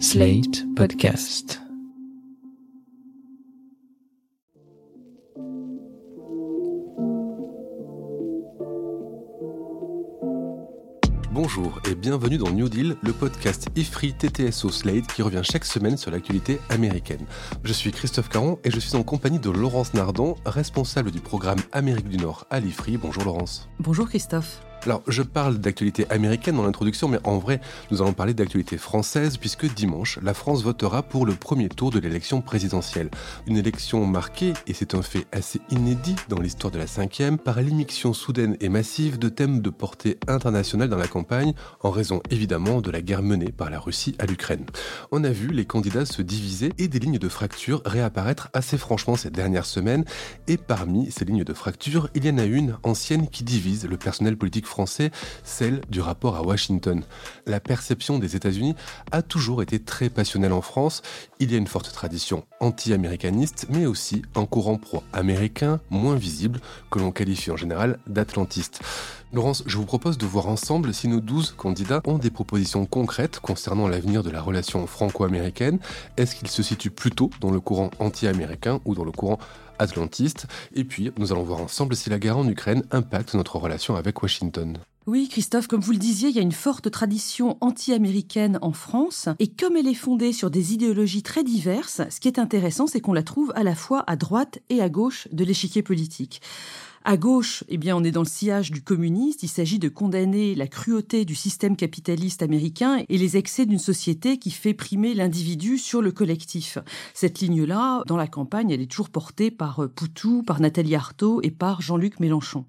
Slate Podcast. Bonjour et bienvenue dans New Deal, le podcast IFRI TTSO Slate qui revient chaque semaine sur l'actualité américaine. Je suis Christophe Caron et je suis en compagnie de Laurence Nardon, responsable du programme Amérique du Nord à l'IFRI. Bonjour Laurence. Bonjour Christophe. Alors, je parle d'actualité américaine dans l'introduction, mais en vrai, nous allons parler d'actualité française, puisque dimanche, la France votera pour le premier tour de l'élection présidentielle. Une élection marquée, et c'est un fait assez inédit dans l'histoire de la cinquième, par l'immixtion soudaine et massive de thèmes de portée internationale dans la campagne, en raison évidemment de la guerre menée par la Russie à l'Ukraine. On a vu les candidats se diviser et des lignes de fracture réapparaître assez franchement ces dernières semaines, et parmi ces lignes de fracture, il y en a une ancienne qui divise le personnel politique français, celle du rapport à Washington. La perception des États-Unis a toujours été très passionnelle en France. Il y a une forte tradition anti-américaniste, mais aussi un courant pro-américain moins visible que l'on qualifie en général d'atlantiste. Laurence, je vous propose de voir ensemble si nos 12 candidats ont des propositions concrètes concernant l'avenir de la relation franco-américaine. Est-ce qu'ils se situent plutôt dans le courant anti-américain ou dans le courant atlantiste Et puis, nous allons voir ensemble si la guerre en Ukraine impacte notre relation avec Washington. Oui, Christophe, comme vous le disiez, il y a une forte tradition anti-américaine en France, et comme elle est fondée sur des idéologies très diverses, ce qui est intéressant, c'est qu'on la trouve à la fois à droite et à gauche de l'échiquier politique. À gauche, eh bien, on est dans le sillage du communiste. Il s'agit de condamner la cruauté du système capitaliste américain et les excès d'une société qui fait primer l'individu sur le collectif. Cette ligne-là, dans la campagne, elle est toujours portée par Poutou, par Nathalie Arthaud et par Jean-Luc Mélenchon.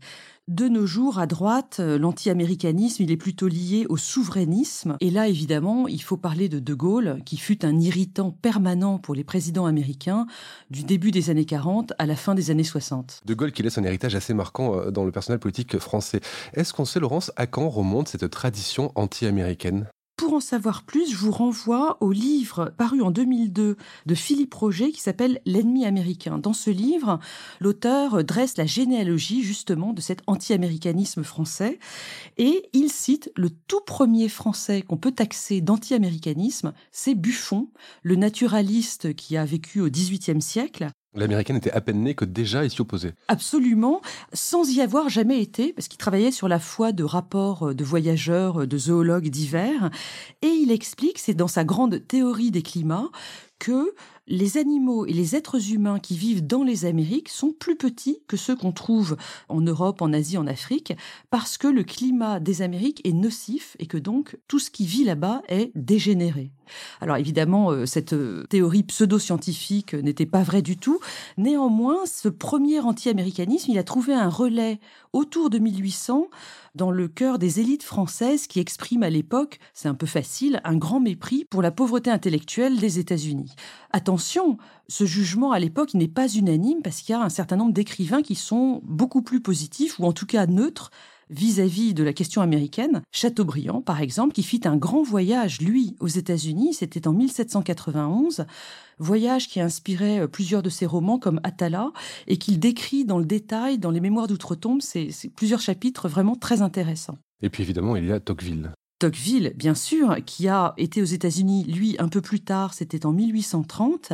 De nos jours, à droite, l'anti-américanisme, il est plutôt lié au souverainisme. Et là, évidemment, il faut parler de De Gaulle, qui fut un irritant permanent pour les présidents américains du début des années 40 à la fin des années 60. De Gaulle qui laisse un héritage assez marquant dans le personnel politique français. Est-ce qu'on sait, Laurence, à quand remonte cette tradition anti-américaine? Pour en savoir plus, je vous renvoie au livre paru en 2002 de Philippe Roger qui s'appelle L'ennemi américain. Dans ce livre, l'auteur dresse la généalogie justement de cet anti-américanisme français et il cite le tout premier français qu'on peut taxer d'anti-américanisme, c'est Buffon, le naturaliste qui a vécu au XVIIIe siècle L'américaine était à peine née que déjà il s'y opposait. Absolument, sans y avoir jamais été, parce qu'il travaillait sur la foi de rapports de voyageurs, de zoologues divers, et il explique, c'est dans sa grande théorie des climats, que les animaux et les êtres humains qui vivent dans les Amériques sont plus petits que ceux qu'on trouve en Europe, en Asie, en Afrique, parce que le climat des Amériques est nocif et que donc tout ce qui vit là-bas est dégénéré. Alors évidemment, cette théorie pseudo-scientifique n'était pas vraie du tout. Néanmoins, ce premier anti-américanisme, il a trouvé un relais autour de 1800 dans le cœur des élites françaises qui expriment à l'époque, c'est un peu facile, un grand mépris pour la pauvreté intellectuelle des États-Unis. Attention, ce jugement à l'époque n'est pas unanime parce qu'il y a un certain nombre d'écrivains qui sont beaucoup plus positifs ou en tout cas neutres vis-à-vis de la question américaine. Chateaubriand, par exemple, qui fit un grand voyage, lui, aux États-Unis, c'était en 1791, voyage qui a inspiré plusieurs de ses romans comme Atala et qu'il décrit dans le détail dans les Mémoires d'outre-tombe. C'est plusieurs chapitres vraiment très intéressants. Et puis évidemment, il y a Tocqueville. Tocqueville, bien sûr, qui a été aux États-Unis, lui, un peu plus tard, c'était en 1830.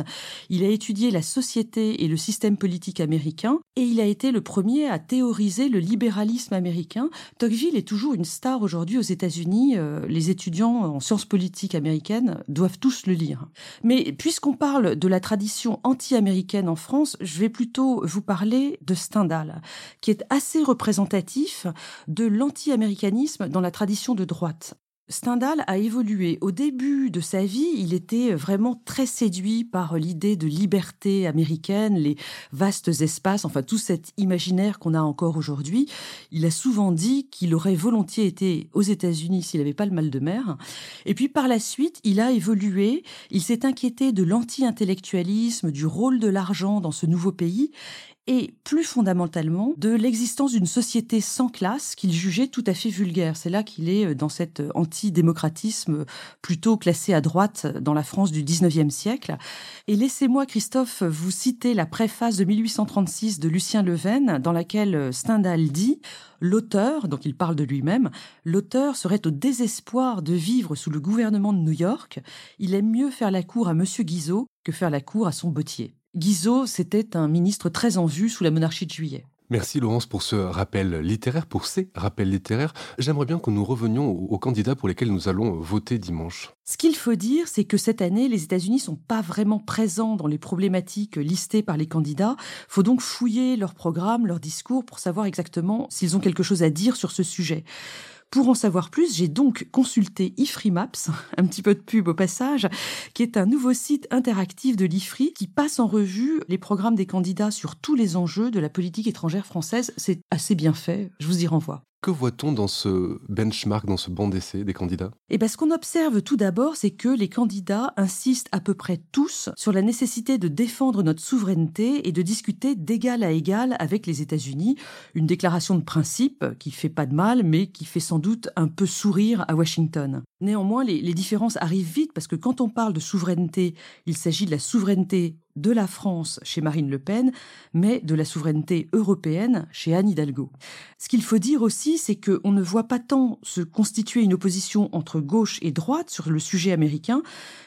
Il a étudié la société et le système politique américain et il a été le premier à théoriser le libéralisme américain. Tocqueville est toujours une star aujourd'hui aux États-Unis. les étudiants en sciences politiques américaines doivent tous le lire. Mais puisqu'on parle de la tradition anti-américaine en France, je vais plutôt vous parler de Stendhal, qui est assez représentatif de l'anti-américanisme dans la tradition de droite. Stendhal a évolué. Au début de sa vie, il était vraiment très séduit par l'idée de liberté américaine, les vastes espaces, enfin tout cet imaginaire qu'on a encore aujourd'hui. Il a souvent dit qu'il aurait volontiers été aux États-Unis s'il n'avait pas le mal de mer. Et puis par la suite, il a évolué. Il s'est inquiété de l'anti-intellectualisme, du rôle de l'argent dans ce nouveau pays. Et plus fondamentalement de l'existence d'une société sans classe qu'il jugeait tout à fait vulgaire. C'est là qu'il est dans cet antidémocratisme plutôt classé à droite dans la France du 19e siècle. Et laissez-moi, Christophe, vous citer la préface de 1836 de Lucien Leven dans laquelle Stendhal dit L'auteur, donc il parle de lui-même, l'auteur serait au désespoir de vivre sous le gouvernement de New York. Il aime mieux faire la cour à Monsieur Guizot que faire la cour à son bottier. Guizot, c'était un ministre très en vue sous la monarchie de Juillet. Merci Laurence pour ce rappel littéraire, pour ces rappels littéraires. J'aimerais bien que nous revenions aux candidats pour lesquels nous allons voter dimanche. Ce qu'il faut dire, c'est que cette année, les États-Unis sont pas vraiment présents dans les problématiques listées par les candidats. Faut donc fouiller leur programme, leur discours pour savoir exactement s'ils ont quelque chose à dire sur ce sujet. Pour en savoir plus, j'ai donc consulté IFRI Maps, un petit peu de pub au passage, qui est un nouveau site interactif de l'IFRI qui passe en revue les programmes des candidats sur tous les enjeux de la politique étrangère française. C'est assez bien fait, je vous y renvoie. Que voit-on dans ce benchmark, dans ce banc d'essai des candidats? Eh bien, ce qu'on observe tout d'abord, c'est que les candidats insistent à peu près tous sur la nécessité de défendre notre souveraineté et de discuter d'égal à égal avec les États-Unis. Une déclaration de principe qui fait pas de mal, mais qui fait sans doute un peu sourire à Washington. Néanmoins, les, les différences arrivent vite parce que quand on parle de souveraineté, il s'agit de la souveraineté de la France chez Marine Le Pen, mais de la souveraineté européenne chez Anne Hidalgo. Ce qu'il faut dire aussi, c'est qu'on ne voit pas tant se constituer une opposition entre gauche et droite sur le sujet américain,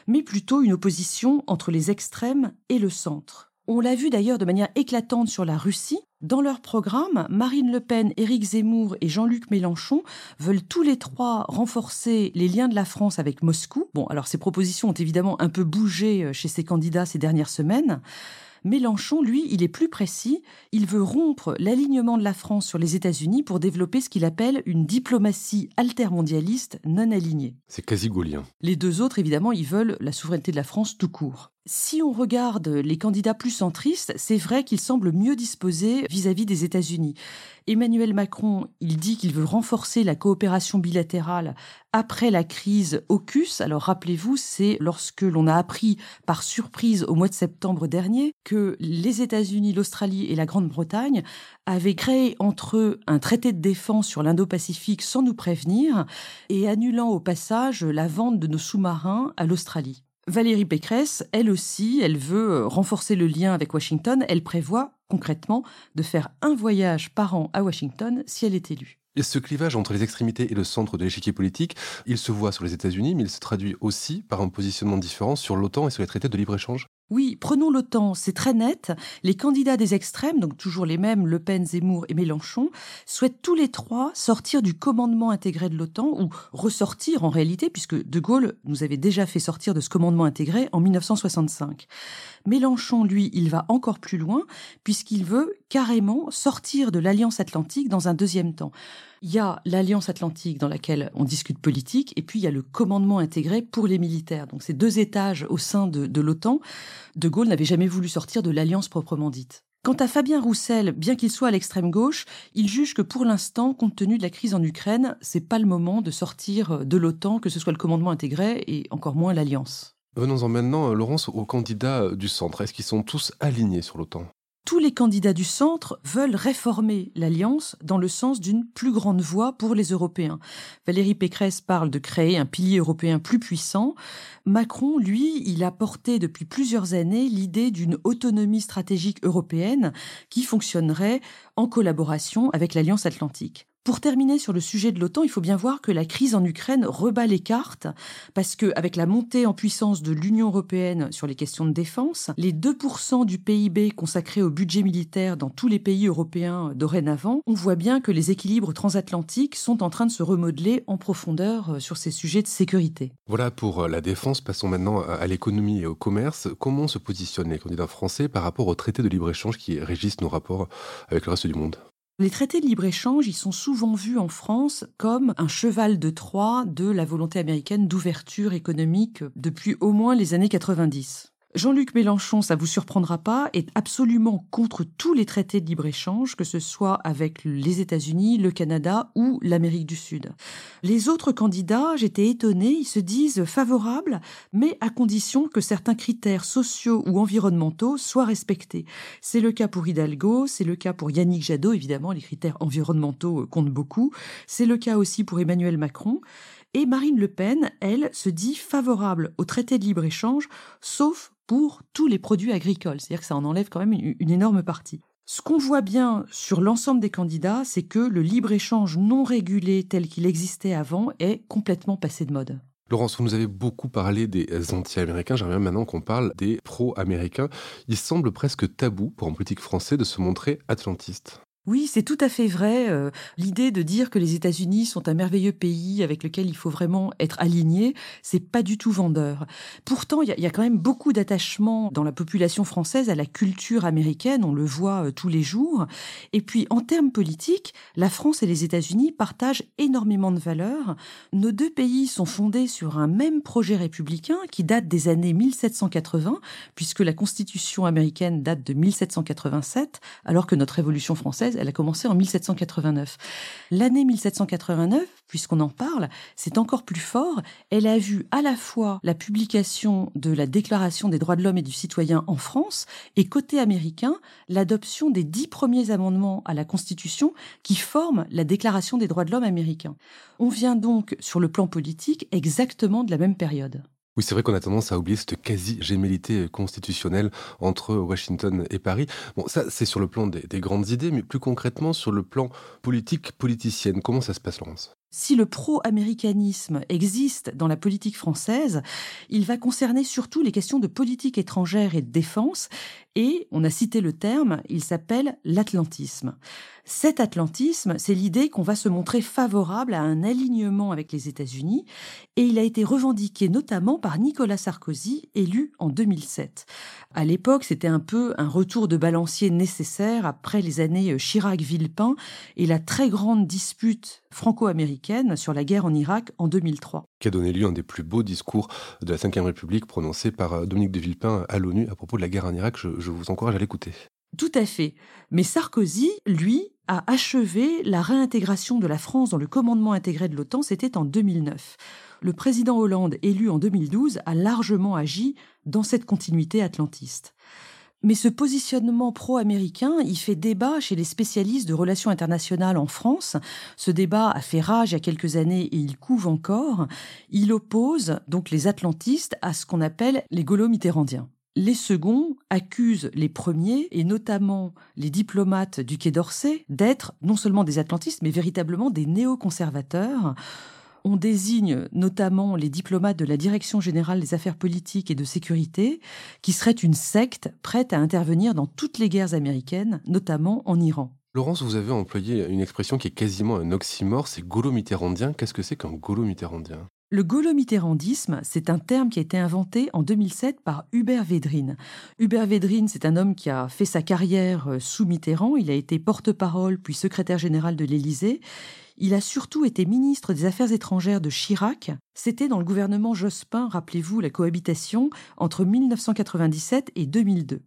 mais plutôt une opposition entre les extrêmes et le centre. On l'a vu d'ailleurs de manière éclatante sur la Russie. Dans leur programme, Marine Le Pen, Éric Zemmour et Jean-Luc Mélenchon veulent tous les trois renforcer les liens de la France avec Moscou. Bon, alors ces propositions ont évidemment un peu bougé euh, chez ces candidats ces dernières semaines. Mélenchon, lui, il est plus précis. Il veut rompre l'alignement de la France sur les États-Unis pour développer ce qu'il appelle une diplomatie altermondialiste non alignée. C'est quasi gaulien. Les deux autres, évidemment, ils veulent la souveraineté de la France tout court. Si on regarde les candidats plus centristes, c'est vrai qu'ils semblent mieux disposés vis-à-vis des États-Unis. Emmanuel Macron, il dit qu'il veut renforcer la coopération bilatérale après la crise AUKUS. Alors rappelez-vous, c'est lorsque l'on a appris par surprise au mois de septembre dernier que les États-Unis, l'Australie et la Grande-Bretagne avaient créé entre eux un traité de défense sur l'Indo-Pacifique sans nous prévenir et annulant au passage la vente de nos sous-marins à l'Australie. Valérie Pécresse, elle aussi, elle veut euh, renforcer le lien avec Washington. Elle prévoit concrètement de faire un voyage par an à Washington si elle est élue. Et ce clivage entre les extrémités et le centre de l'échiquier politique, il se voit sur les États-Unis, mais il se traduit aussi par un positionnement différent sur l'OTAN et sur les traités de libre-échange oui, prenons l'OTAN, c'est très net. Les candidats des extrêmes, donc toujours les mêmes, Le Pen, Zemmour et Mélenchon, souhaitent tous les trois sortir du commandement intégré de l'OTAN, ou ressortir en réalité, puisque De Gaulle nous avait déjà fait sortir de ce commandement intégré en 1965. Mélenchon, lui, il va encore plus loin, puisqu'il veut carrément sortir de l'Alliance Atlantique dans un deuxième temps. Il y a l'Alliance Atlantique dans laquelle on discute politique, et puis il y a le commandement intégré pour les militaires. Donc ces deux étages au sein de, l'OTAN, De Gaulle n'avait jamais voulu sortir de l'Alliance proprement dite. Quant à Fabien Roussel, bien qu'il soit à l'extrême gauche, il juge que pour l'instant, compte tenu de la crise en Ukraine, c'est pas le moment de sortir de l'OTAN, que ce soit le commandement intégré et encore moins l'Alliance. Venons-en maintenant, Laurence, aux candidats du centre. Est-ce qu'ils sont tous alignés sur l'OTAN? Tous les candidats du centre veulent réformer l'alliance dans le sens d'une plus grande voix pour les Européens. Valérie Pécresse parle de créer un pilier européen plus puissant. Macron, lui, il a porté depuis plusieurs années l'idée d'une autonomie stratégique européenne qui fonctionnerait en collaboration avec l'Alliance atlantique. Pour terminer sur le sujet de l'OTAN, il faut bien voir que la crise en Ukraine rebat les cartes parce que avec la montée en puissance de l'Union européenne sur les questions de défense, les 2% du PIB consacrés au budget militaire dans tous les pays européens dorénavant, on voit bien que les équilibres transatlantiques sont en train de se remodeler en profondeur sur ces sujets de sécurité. Voilà pour la défense, passons maintenant à l'économie et au commerce. Comment se positionnent les candidats français par rapport au traité de libre-échange qui régissent nos rapports avec le reste du monde? Les traités de libre-échange, ils sont souvent vus en France comme un cheval de Troie de la volonté américaine d'ouverture économique depuis au moins les années 90. Jean-Luc Mélenchon, ça vous surprendra pas, est absolument contre tous les traités de libre-échange, que ce soit avec les États-Unis, le Canada ou l'Amérique du Sud. Les autres candidats, j'étais étonnée, ils se disent favorables, mais à condition que certains critères sociaux ou environnementaux soient respectés. C'est le cas pour Hidalgo, c'est le cas pour Yannick Jadot, évidemment, les critères environnementaux comptent beaucoup. C'est le cas aussi pour Emmanuel Macron. Et Marine Le Pen, elle, se dit favorable au traité de libre-échange, sauf pour tous les produits agricoles. C'est-à-dire que ça en enlève quand même une, énorme partie. Ce qu'on voit bien sur l'ensemble des candidats, c'est que le libre-échange non régulé tel qu'il existait avant est complètement passé de mode. Laurence, vous nous avez beaucoup parlé des anti-américains. J'aimerais maintenant qu'on parle des pro-américains. Il semble presque tabou pour un politique français de se montrer atlantiste. Oui, c'est tout à fait vrai. Euh, l'idée de dire que les États-Unis sont un merveilleux pays avec lequel il faut vraiment être aligné, c'est pas du tout vendeur. Pourtant, il y, a quand même beaucoup d'attachement dans la population française à la culture américaine. On le voit euh, tous les jours. Et puis, en termes politiques, la France et les États-Unis partagent énormément de valeurs. Nos deux pays sont fondés sur un même projet républicain qui date des années 1780, puisque la Constitution américaine date de 1787, alors que notre Révolution française elle a commencé en 1789. L'année 1789, puisqu'on en parle, c'est encore plus fort. Elle a vu à la fois la publication de la Déclaration des droits de l'homme et du citoyen en France et côté américain, l'adoption des dix premiers amendements à la Constitution qui forment la Déclaration des droits de l'homme américain. On vient donc, sur le plan politique, exactement de la même période. Oui, c'est vrai qu'on a tendance à oublier cette quasi-gémellité constitutionnelle entre Washington et Paris. Bon, ça, c'est sur le plan des, des, grandes idées, mais plus concrètement sur le plan politique, politicienne. Comment ça se passe, Laurence? Si le pro-américanisme existe dans la politique française, il va concerner surtout les questions de politique étrangère et de défense, et on a cité le terme, il s'appelle l'atlantisme. Cet atlantisme, c'est l'idée qu'on va se montrer favorable à un alignement avec les États-Unis, et il a été revendiqué notamment par Nicolas Sarkozy, élu en 2007. À l'époque, c'était un peu un retour de balancier nécessaire après les années Chirac-Villepin et la très grande dispute franco-américaine sur la guerre en Irak en 2003. Qui a donné lieu à un des plus beaux discours de la Ve République prononcé par euh, Dominique de Villepin à l'ONU à propos de la guerre en Irak. Je, je vous encourage à l'écouter. Tout à fait. Mais Sarkozy, lui, a achevé la réintégration de la France dans le commandement intégré de l'OTAN, c'était en 2009. Le président Hollande, élu en 2012, a largement agi dans cette continuité atlantiste. Mais ce positionnement pro-américain, il fait débat chez les spécialistes de relations internationales en France. Ce débat a fait rage il y a quelques années et il couve encore. Il oppose donc les atlantistes à ce qu'on appelle les gaulo-mitterrandiens. Les seconds accusent les premiers, et notamment les diplomates du Quai d'Orsay, d'être non seulement des atlantistes, mais véritablement des néoconservateurs on désigne notamment les diplomates de la Direction générale des affaires politiques et de sécurité, qui seraient une secte prête à intervenir dans toutes les guerres américaines, notamment en Iran. Laurence, vous avez employé une expression qui est quasiment un oxymore, c'est gaulo-mitterrandien. Qu'est-ce que c'est qu'un gaulo-mitterrandien le gaulo-mitterrandisme, c'est un terme qui a été inventé en 2007 par Hubert Védrine. Hubert Védrine, c'est un homme qui a fait sa carrière euh, sous Mitterrand. Il a été porte-parole puis secrétaire général de l'Élysée. Il a surtout été ministre des Affaires étrangères de Chirac. C'était dans le gouvernement Jospin, rappelez-vous, la cohabitation entre 1997 et 2002.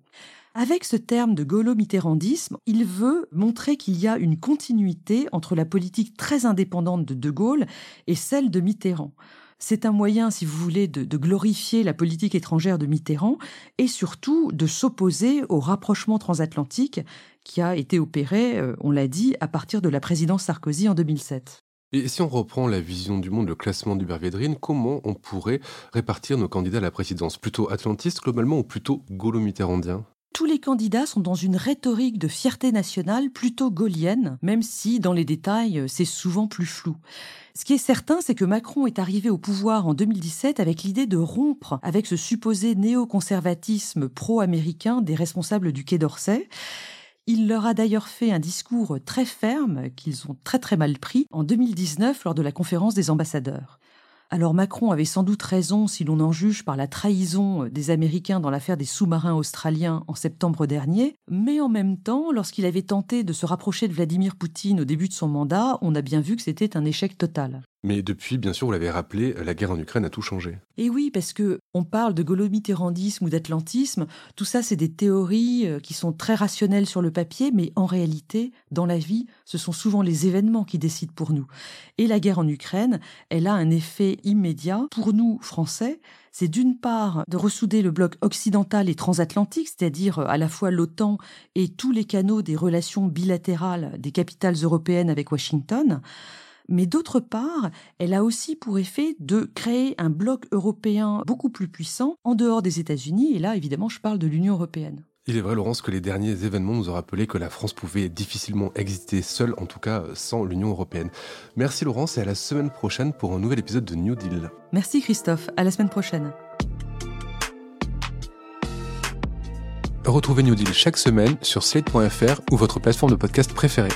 Avec ce terme de gaulo-mitterrandisme, il veut montrer qu'il y a une continuité entre la politique très indépendante de De Gaulle et celle de Mitterrand. C'est un moyen, si vous voulez, de, glorifier la politique étrangère de Mitterrand et surtout de s'opposer au rapprochement transatlantique qui a été opéré, euh, on l'a dit, à partir de la présidence Sarkozy en 2007. Et si on reprend la vision du monde, le classement d'Hubert Védrine, comment on pourrait répartir nos candidats à la présidence? Plutôt atlantistes globalement ou plutôt gaulo-mitterrandien? Tous les candidats sont dans une rhétorique de fierté nationale plutôt gaulienne, même si dans les détails c'est souvent plus flou. Ce qui est certain, c'est que Macron est arrivé au pouvoir en 2017 avec l'idée de rompre avec ce supposé néoconservatisme pro-américain des responsables du Quai d'Orsay. Il leur a d'ailleurs fait un discours très ferme qu'ils ont très très mal pris en 2019 lors de la conférence des ambassadeurs. Alors Macron avait sans doute raison si l'on en juge par la trahison des Américains dans l'affaire des sous-marins australiens en septembre dernier, mais en même temps, lorsqu'il avait tenté de se rapprocher de Vladimir Poutine au début de son mandat, on a bien vu que c'était un échec total. Mais depuis, bien sûr, vous l'avez rappelé, la guerre en Ukraine a tout changé. Et oui, parce que on parle de gaulomitérandisme ou d'atlantisme, tout ça c'est des théories euh, qui sont très rationnelles sur le papier, mais en réalité, dans la vie, ce sont souvent les événements qui décident pour nous. Et la guerre en Ukraine, elle a un effet immédiat pour nous Français, c'est d'une part de ressouder le bloc occidental et transatlantique, c'est-à-dire euh, à la fois l'OTAN et tous les canaux des relations bilatérales des capitales européennes avec Washington, mais d'autre part, elle a aussi pour effet de créer un bloc européen beaucoup plus puissant en dehors des États-Unis, et là évidemment je parle de l'Union européenne. Il est vrai, Laurence, que les derniers événements nous ont rappelé que la France pouvait difficilement exister seule, en tout cas sans l'Union européenne. Merci Laurence et à la semaine prochaine pour un nouvel épisode de New Deal. Merci Christophe, à la semaine prochaine. Retrouvez New Deal chaque semaine sur slate.fr ou votre plateforme de podcast préférée.